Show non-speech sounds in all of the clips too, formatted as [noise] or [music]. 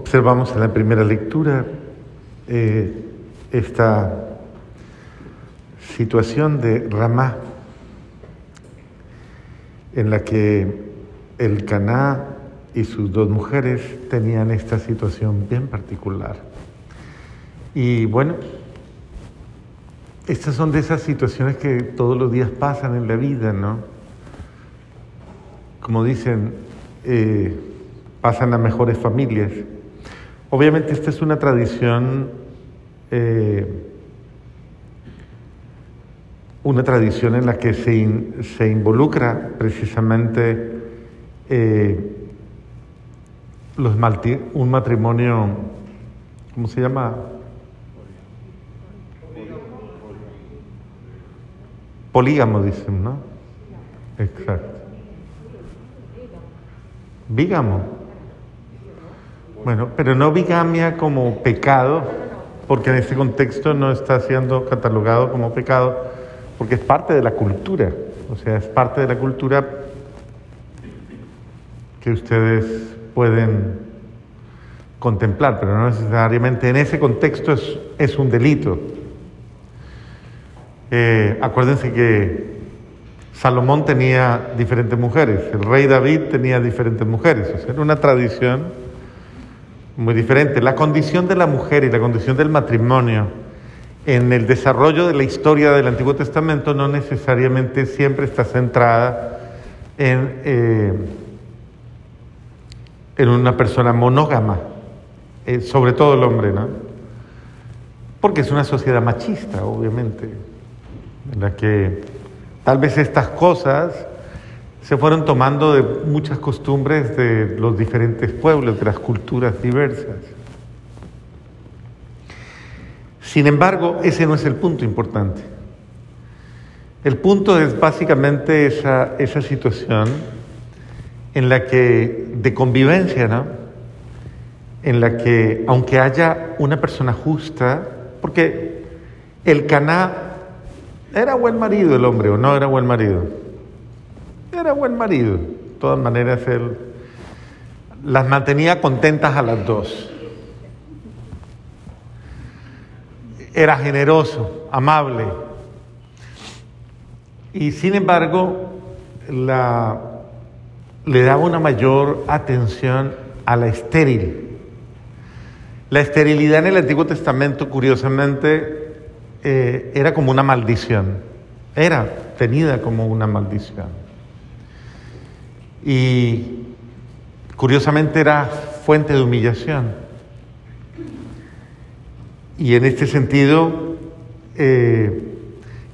Observamos en la primera lectura eh, esta situación de Ramá, en la que el Caná y sus dos mujeres tenían esta situación bien particular. Y bueno, estas son de esas situaciones que todos los días pasan en la vida, ¿no? Como dicen, eh, pasan a mejores familias. Obviamente esta es una tradición, eh, una tradición en la que se, se involucra precisamente eh, los un matrimonio, ¿cómo se llama? Polígamo, dicen, ¿no? Exacto. Bígamo. Bueno, pero no bigamia como pecado, porque en este contexto no está siendo catalogado como pecado, porque es parte de la cultura, o sea, es parte de la cultura que ustedes pueden contemplar, pero no necesariamente en ese contexto es, es un delito. Eh, acuérdense que Salomón tenía diferentes mujeres, el rey David tenía diferentes mujeres, o sea, era una tradición muy diferente. La condición de la mujer y la condición del matrimonio en el desarrollo de la historia del Antiguo Testamento no necesariamente siempre está centrada en, eh, en una persona monógama, eh, sobre todo el hombre, ¿no? Porque es una sociedad machista, obviamente, en la que tal vez estas cosas se fueron tomando de muchas costumbres de los diferentes pueblos, de las culturas diversas. Sin embargo, ese no es el punto importante. El punto es básicamente esa, esa situación en la que, de convivencia, ¿no? En la que, aunque haya una persona justa, porque el Caná era buen marido el hombre o no era buen marido, era buen marido. De todas maneras, él las mantenía contentas a las dos. Era generoso, amable. Y sin embargo, le daba una mayor atención a la estéril. La esterilidad en el Antiguo Testamento, curiosamente, eh, era como una maldición. Era tenida como una maldición y curiosamente era fuente de humillación. Y en este sentido, eh,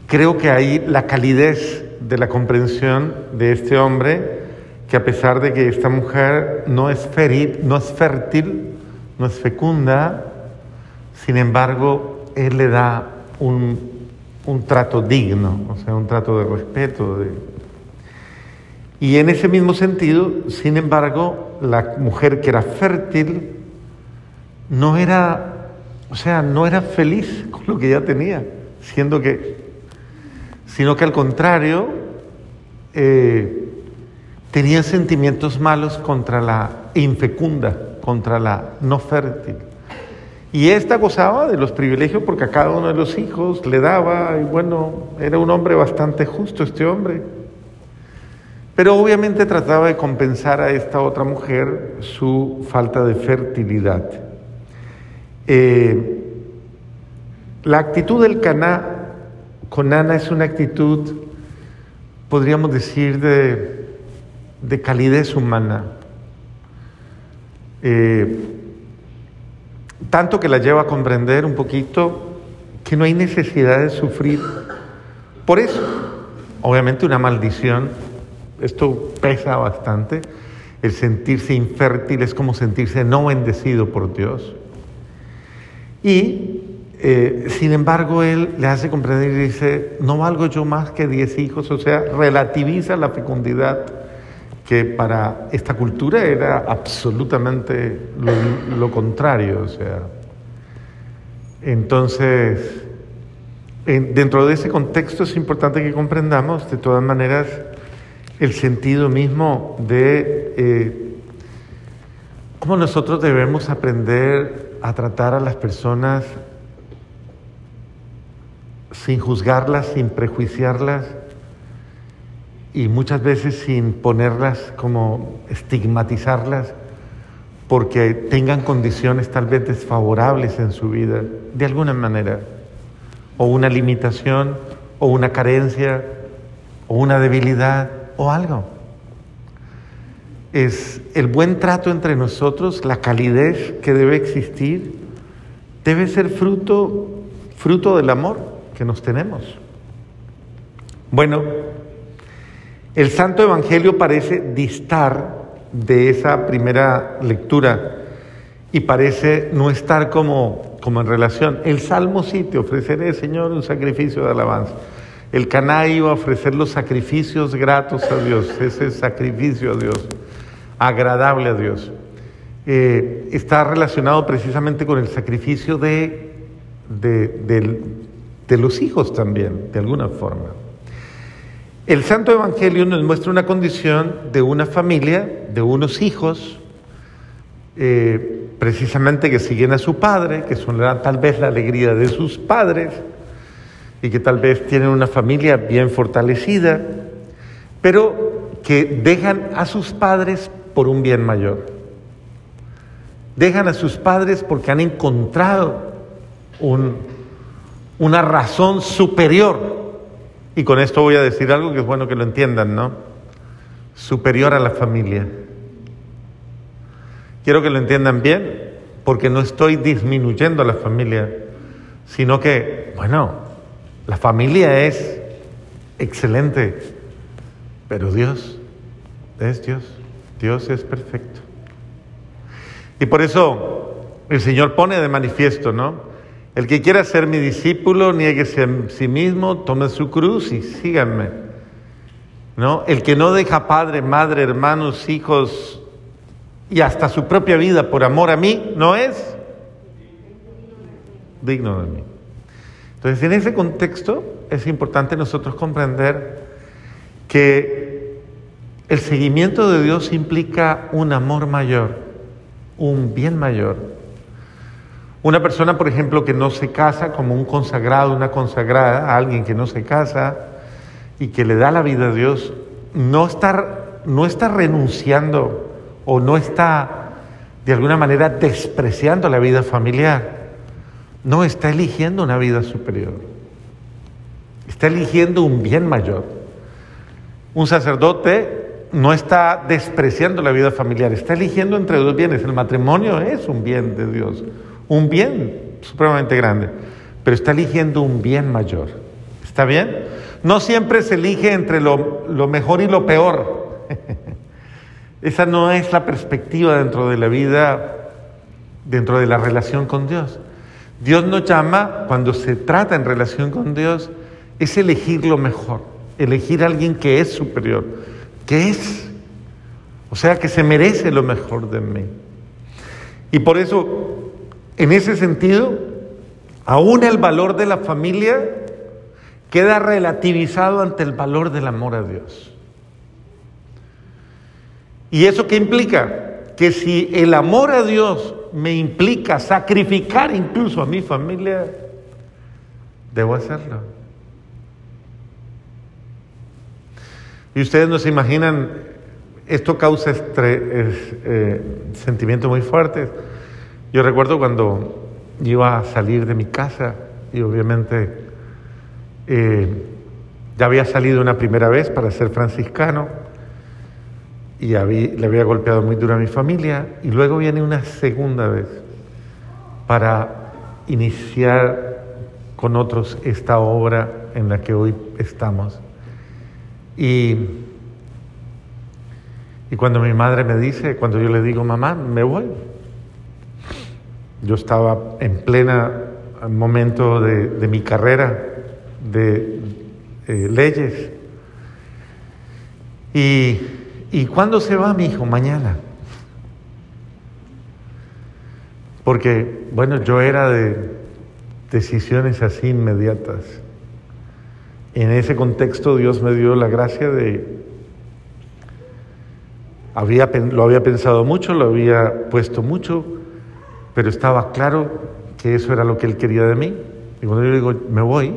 creo que ahí la calidez de la comprensión de este hombre, que a pesar de que esta mujer no es, no es fértil, no es fecunda, sin embargo, él le da un, un trato digno, o sea, un trato de respeto, de, y en ese mismo sentido, sin embargo, la mujer que era fértil no era, o sea, no era feliz [laughs] con lo que ya tenía, siendo que, sino que al contrario, eh, tenía sentimientos malos contra la infecunda, contra la no fértil. Y esta gozaba de los privilegios porque a cada uno de los hijos le daba, y bueno, era un hombre bastante justo este hombre. Pero obviamente trataba de compensar a esta otra mujer su falta de fertilidad. Eh, la actitud del Caná con Ana es una actitud, podríamos decir, de, de calidez humana. Eh, tanto que la lleva a comprender un poquito que no hay necesidad de sufrir. Por eso, obviamente una maldición esto pesa bastante. El sentirse infértil es como sentirse no bendecido por Dios. Y eh, sin embargo, él le hace comprender y dice, no valgo yo más que diez hijos, o sea, relativiza la fecundidad que para esta cultura era absolutamente lo, contrario, o sea. Entonces, dentro de ese contexto es importante que comprendamos, de todas maneras, el sentido mismo de, eh, cómo nosotros debemos aprender a tratar a las personas sin juzgarlas, sin prejuiciarlas y muchas veces sin ponerlas como estigmatizarlas porque tengan condiciones tal vez desfavorables en su vida, de alguna manera, o una limitación, o una carencia, o una debilidad, o algo. Es el buen trato entre nosotros, la calidez que debe existir, debe ser fruto, fruto del amor que nos tenemos. Bueno, el Santo Evangelio parece distar de esa primera lectura y parece no estar como, como en relación. El Salmo sí, te ofreceré, Señor, un sacrificio de alabanza. El Caná iba a ofrecer los sacrificios gratos a Dios, ese sacrificio a Dios, agradable a Dios. Eh, está relacionado precisamente con el sacrificio de, de, los hijos también, de alguna forma. El Santo Evangelio nos muestra una condición de una familia, de unos hijos, eh, precisamente que siguen a su padre, que son tal vez la alegría de sus padres y que tal vez tienen una familia bien fortalecida, pero que dejan a sus padres por un bien mayor. Dejan a sus padres porque han encontrado una razón superior y con esto voy a decir algo que es bueno que lo entiendan, ¿no? Superior a la familia. Quiero que lo entiendan bien, porque no estoy disminuyendo a la familia, sino que, bueno, la familia es excelente, pero Dios es Dios, Dios es perfecto. Y por eso el Señor pone de manifiesto, ¿no? El que quiera ser mi discípulo, nieguese a sí mismo, tome su cruz y síganme. ¿No? El que no deja padre, madre, hermanos, hijos y hasta su propia vida por amor a mí, no es digno de mí. Entonces, en ese contexto es importante nosotros comprender que el seguimiento de Dios implica un amor mayor, un bien mayor una persona, por ejemplo, que no se casa como un consagrado, una consagrada, alguien que no se casa y que le da la vida a Dios, no está, no está renunciando o no está de alguna manera despreciando la vida familiar. No, está eligiendo una vida superior. Está eligiendo un bien mayor. Un sacerdote no está despreciando la vida familiar, está eligiendo entre dos bienes. El matrimonio es un bien de Dios un bien supremamente grande, pero está eligiendo un bien mayor. ¿Está bien? No siempre se elige entre lo, lo mejor y lo peor. [laughs] Esa no es la perspectiva dentro de la vida, dentro de la relación con Dios. Dios nos llama, cuando se trata en relación con Dios, es elegir lo mejor, elegir a alguien que es superior, que es, o sea, que se merece lo mejor de mí. Y por eso en ese sentido, aún el valor de la familia queda relativizado ante el valor del amor a Dios. ¿Y eso qué implica? Que si el amor a Dios me implica sacrificar incluso a mi familia, debo hacerlo. Y ustedes no se imaginan, esto causa eh, sentimientos muy fuertes. Yo recuerdo cuando iba a salir de mi casa y obviamente eh, ya había salido una primera vez para ser franciscano y le había golpeado muy duro a mi familia y luego viene una segunda vez para iniciar con otros esta obra en la que hoy estamos. Y, y cuando mi madre me dice, cuando yo le digo, mamá, me voy, yo estaba en plena momento de, mi carrera de eh, leyes. Y, ¿Y cuándo se va mi hijo? Mañana. Porque, bueno, yo era de decisiones así inmediatas. En ese contexto Dios me dio la gracia de Había, lo había pensado mucho, lo había puesto mucho, pero estaba claro que eso era lo que él quería de mí. Y cuando yo digo, me voy,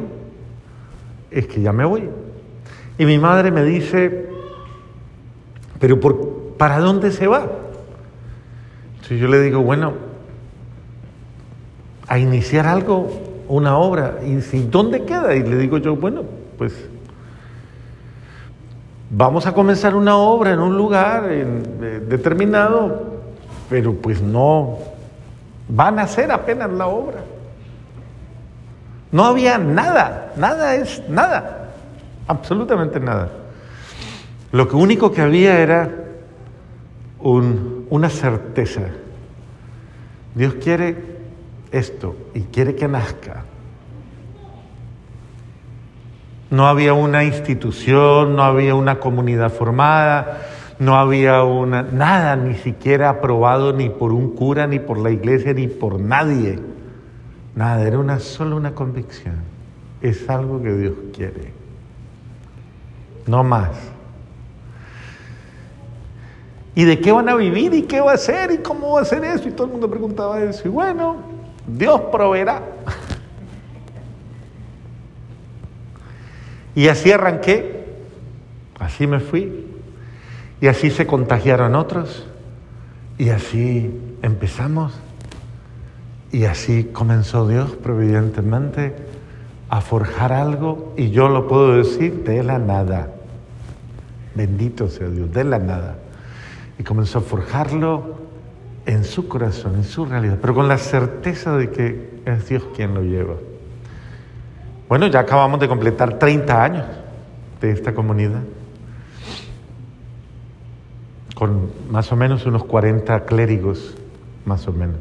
es que ya me voy. Y mi madre me dice, pero por, ¿para dónde se va? Entonces yo le digo, bueno, a iniciar algo, una obra, y si, ¿dónde queda? Y le digo yo, bueno, pues vamos a comenzar una obra en un lugar eh, determinado, pero pues no, van a hacer apenas la obra. No había nada, nada es nada, absolutamente nada. Lo único que había era una certeza. Dios quiere esto y quiere que nazca. No había una institución, no había una comunidad formada, no había una, nada, ni siquiera aprobado ni por un cura, ni por la iglesia, ni por nadie. Nada, era una, solo una convicción. Es algo que Dios quiere. No más. ¿Y de qué van a vivir? ¿Y qué va a hacer? ¿Y cómo va a hacer eso? Y todo el mundo preguntaba eso. Y bueno, Dios proveerá. Y así arranqué, así me fui, y así se contagiaron otros, y así empezamos, y así comenzó Dios providentemente a forjar algo, y yo lo puedo decir de la nada. Bendito sea Dios, de la nada. Y comenzó a forjarlo en su corazón, en su realidad, pero con la certeza de que es Dios quien lo lleva. Bueno, ya acabamos de completar 30 años de esta comunidad, con más o menos unos 40 clérigos, más o menos.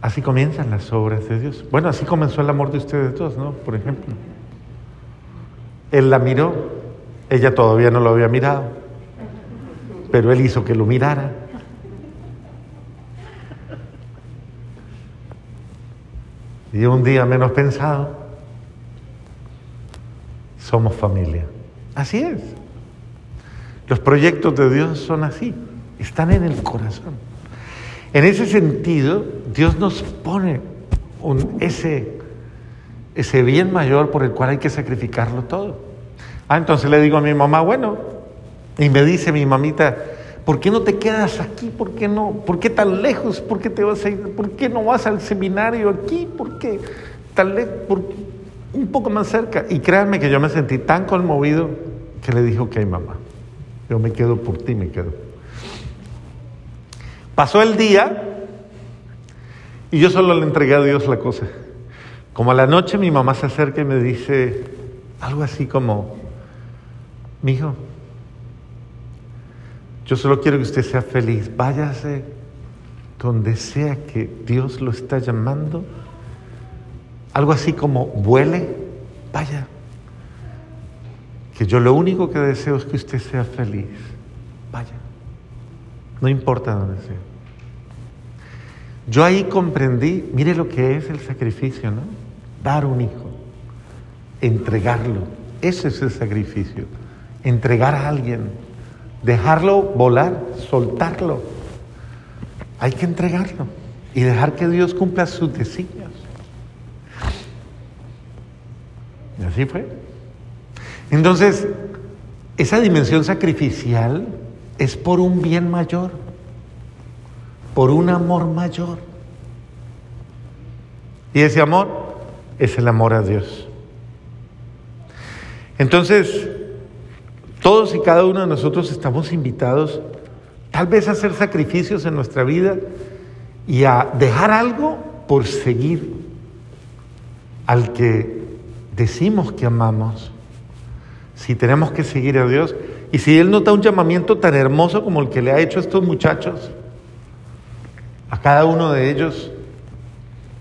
Así comienzan las obras de Dios. Bueno, así comenzó el amor de ustedes dos, ¿no? Por ejemplo. Él la miró, ella todavía no lo había mirado, pero él hizo que lo mirara. Y un día menos pensado, somos familia. Así es. Los proyectos de Dios son así, están en el corazón. En ese sentido, Dios nos pone un, ese, ese bien mayor por el cual hay que sacrificarlo todo. Ah, entonces le digo a mi mamá, bueno, y me dice mi mamita, ¿Por qué no te quedas aquí? ¿Por qué no? ¿Por qué tan lejos? ¿Por qué te vas a ir? ¿Por qué no vas al seminario aquí? ¿Por qué tan lejos? Un poco más cerca. Y créanme que yo me sentí tan conmovido que le dije, ok, mamá, yo me quedo por ti, me quedo. Pasó el día y yo solo le entregué a Dios la cosa. Como a la noche mi mamá se acerca y me dice algo así como, mi hijo, yo solo quiero que usted sea feliz. Váyase donde sea que Dios lo está llamando. Algo así como vuele, vaya. Que yo lo único que deseo es que usted sea feliz. Vaya. No importa dónde sea. Yo ahí comprendí, mire lo que es el sacrificio, ¿no? Dar un hijo, entregarlo. Ese es el sacrificio. Entregar a alguien dejarlo volar, soltarlo. Hay que entregarlo y dejar que Dios cumpla sus designios. Y así fue. Entonces, esa dimensión sacrificial es por un bien mayor, por un amor mayor. Y ese amor es el amor a Dios. Entonces, todos y cada uno de nosotros estamos invitados tal vez a hacer sacrificios en nuestra vida y a dejar algo por seguir al que decimos que amamos. Si tenemos que seguir a Dios y si Él nos da un llamamiento tan hermoso como el que le ha hecho a estos muchachos, a cada uno de ellos,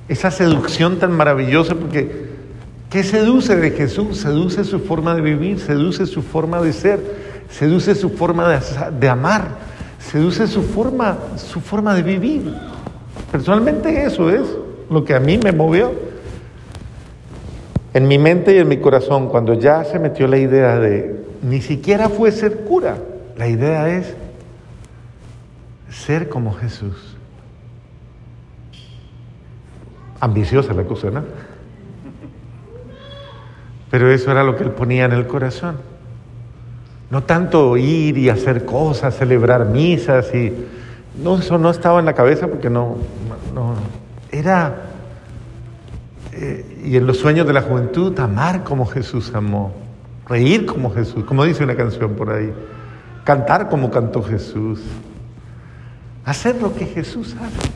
esa seducción tan maravillosa, porque ¿Qué seduce de Jesús? Seduce su forma de vivir, seduce su forma de ser, seduce su forma de, amar, seduce su forma, su forma de vivir. Personalmente eso es lo que a mí me movió. En mi mente y en mi corazón, cuando ya se metió la idea de ni siquiera fue ser cura, La idea es ser como Jesús. Ambiciosa la cosa, ¿no? Pero eso era lo que él ponía en el corazón. No tanto ir y hacer cosas, celebrar misas y... No, eso no estaba en la cabeza porque no... no era... Eh, y en los sueños de la juventud, amar como Jesús amó, reír como Jesús, como dice una canción por ahí, cantar como cantó Jesús, hacer lo que Jesús hace.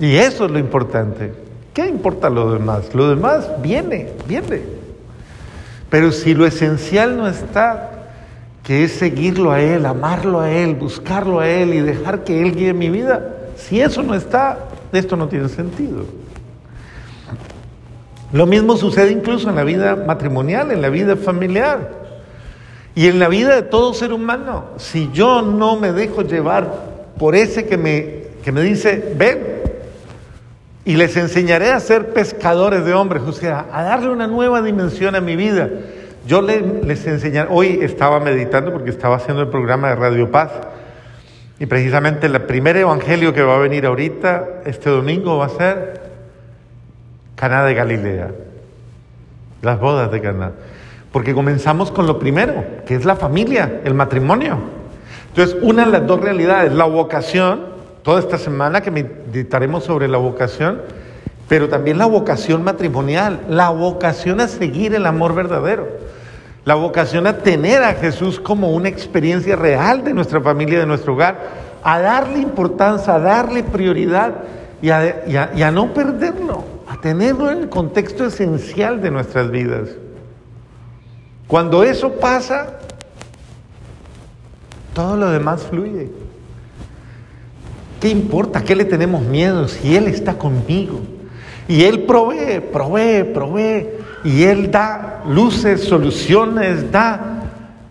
Y eso es lo importante. ¿Qué importa lo demás? Lo demás viene, viene. Pero si lo esencial no está, que es seguirlo a Él, amarlo a Él, buscarlo a Él y dejar que Él guíe mi vida, si eso no está, esto no tiene sentido. Lo mismo sucede incluso en la vida matrimonial, en la vida familiar y en la vida de todo ser humano. Si yo no me dejo llevar por ese que me, que me dice, ven, y les enseñaré a ser pescadores de hombres, o sea, a darle una nueva dimensión a mi vida. Yo les enseñaré, hoy estaba meditando porque estaba haciendo el programa de Radio Paz y precisamente el primer evangelio que va a venir ahorita, este domingo, va a ser Caná de Galilea, las bodas de Caná. Porque comenzamos con lo primero, que es la familia, el matrimonio. Entonces, una de las dos realidades, la vocación toda esta semana que meditaremos sobre la vocación, pero también la vocación matrimonial, la vocación a seguir el amor verdadero, la vocación a tener a Jesús como una experiencia real de nuestra familia, de nuestro hogar, a darle importancia, a darle prioridad y a, y a no perderlo, a tenerlo en el contexto esencial de nuestras vidas. Cuando eso pasa, todo lo demás fluye. ¿Qué importa? ¿Qué le tenemos miedo si Él está conmigo? Y Él provee, provee, provee. Y Él da luces, soluciones, da.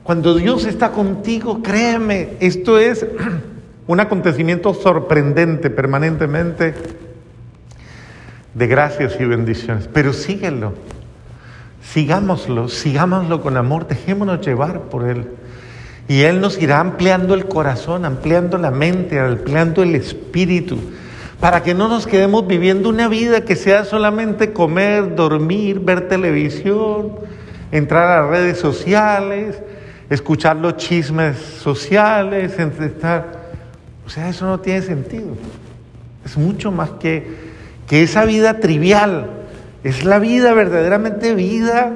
Cuando Dios está contigo, créeme, esto es [clears throat] un acontecimiento sorprendente permanentemente de gracias y bendiciones. Pero síguelo, sigámoslo, sigámoslo con amor, dejémonos llevar por Él. Y Él nos irá ampliando el corazón, ampliando la mente, ampliando el espíritu, para que no nos quedemos viviendo una vida que sea solamente comer, dormir, ver televisión, entrar a redes sociales, escuchar los chismes sociales, estar... O sea, eso no tiene sentido. Es mucho más que, que esa vida trivial. Es la vida verdaderamente vida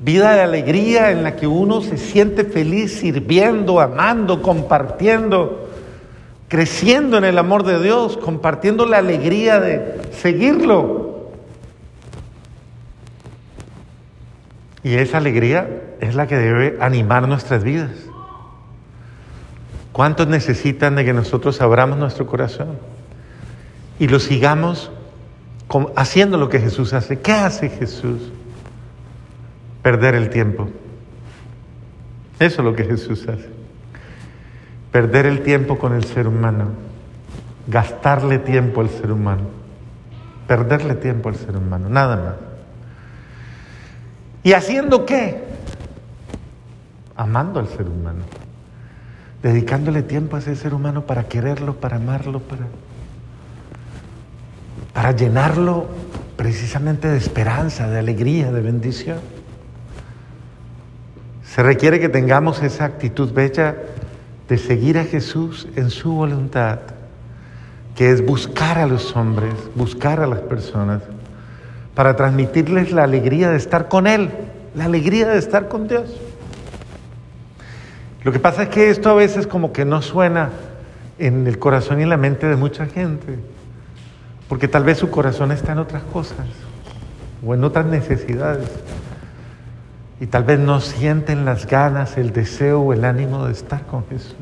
vida de alegría en la que uno se siente feliz sirviendo, amando, compartiendo, creciendo en el amor de Dios, compartiendo la alegría de seguirlo. Y esa alegría es la que debe animar nuestras vidas. ¿Cuántos necesitan de que nosotros abramos nuestro corazón y lo sigamos haciendo lo que Jesús hace? ¿Qué hace Jesús? Perder el tiempo. Eso es lo que Jesús hace. Perder el tiempo con el ser humano. Gastarle tiempo al ser humano. Perderle tiempo al ser humano. Nada más. ¿Y haciendo qué? Amando al ser humano. Dedicándole tiempo a ese ser humano para quererlo, para amarlo, para, para llenarlo precisamente de esperanza, de alegría, de bendición. Se requiere que tengamos esa actitud bella de seguir a Jesús en su voluntad, que es buscar a los hombres, buscar a las personas, para transmitirles la alegría de estar con Él, la alegría de estar con Dios. Lo que pasa es que esto a veces como que no suena en el corazón y en la mente de mucha gente, porque tal vez su corazón está en otras cosas o en otras necesidades y tal vez no sienten las ganas, el deseo o el ánimo de estar con Jesús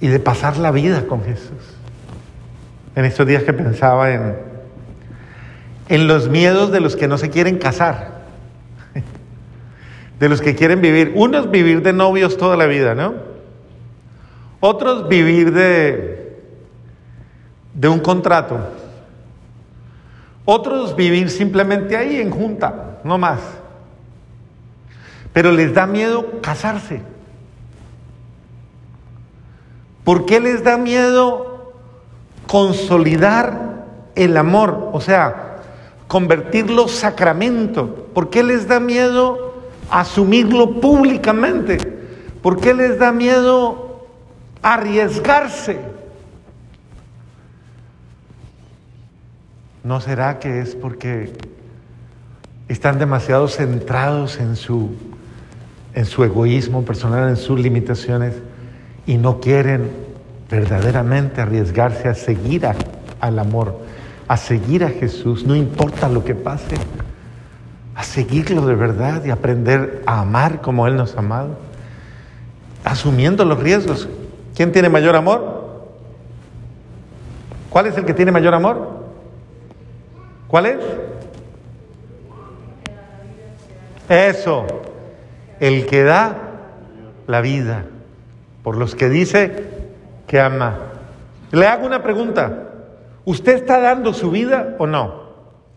y de pasar la vida con Jesús. En estos días que pensaba en, en los miedos de los que no se quieren casar, [laughs] de los que quieren vivir. Unos vivir de novios toda la vida, ¿no? Otros vivir de, de un contrato. Otros vivir simplemente ahí en junta, no más. pero les da miedo casarse. ¿Por qué les da miedo consolidar el amor? O sea, convertirlo sacramento. ¿Por qué les da miedo asumirlo públicamente? ¿Por qué les da miedo arriesgarse? ¿No será que es porque están demasiado centrados en su, en su egoísmo personal, en sus limitaciones, y no quieren verdaderamente arriesgarse a seguir al amor, a seguir a Jesús, no importa lo que pase, a seguirlo de verdad y aprender a amar como Él nos ha amado? asumiendo los riesgos. ¿Quién tiene mayor amor? ¿Cuál es el que tiene mayor amor? ¿Cuál es? Eso, el que da la vida, por los que dice que ama. Le hago una pregunta, ¿usted está dando su vida o no?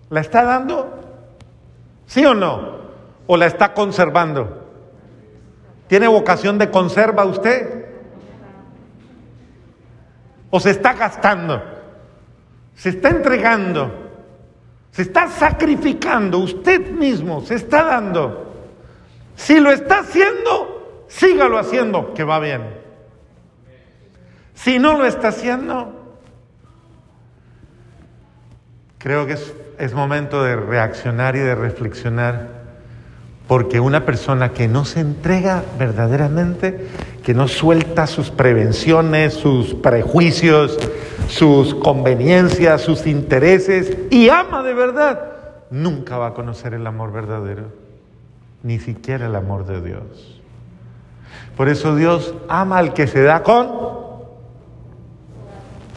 ¿La está dando? ¿Sí o no? ¿O la está conservando? ¿Tiene vocación de conserva usted? ¿O se está gastando? ¿Se está entregando? ¿Se está sacrificando? Usted mismo se está dando. Si lo está haciendo, sígalo haciendo, que va bien. Si no lo está haciendo, creo que es, es momento de reaccionar y de reflexionar porque una persona que no se entrega verdaderamente, que no suelta sus prevenciones, sus prejuicios, sus conveniencias, sus intereses y ama de verdad, nunca va a conocer el amor verdadero, ni siquiera el amor de Dios. Por eso Dios ama al que se da con...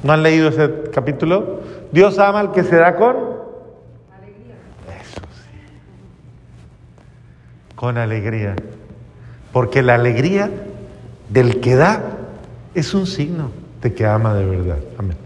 ¿No han leído ese capítulo? Dios ama al que se da con... con alegría, porque la alegría del que da es un signo de que ama de verdad. Amén.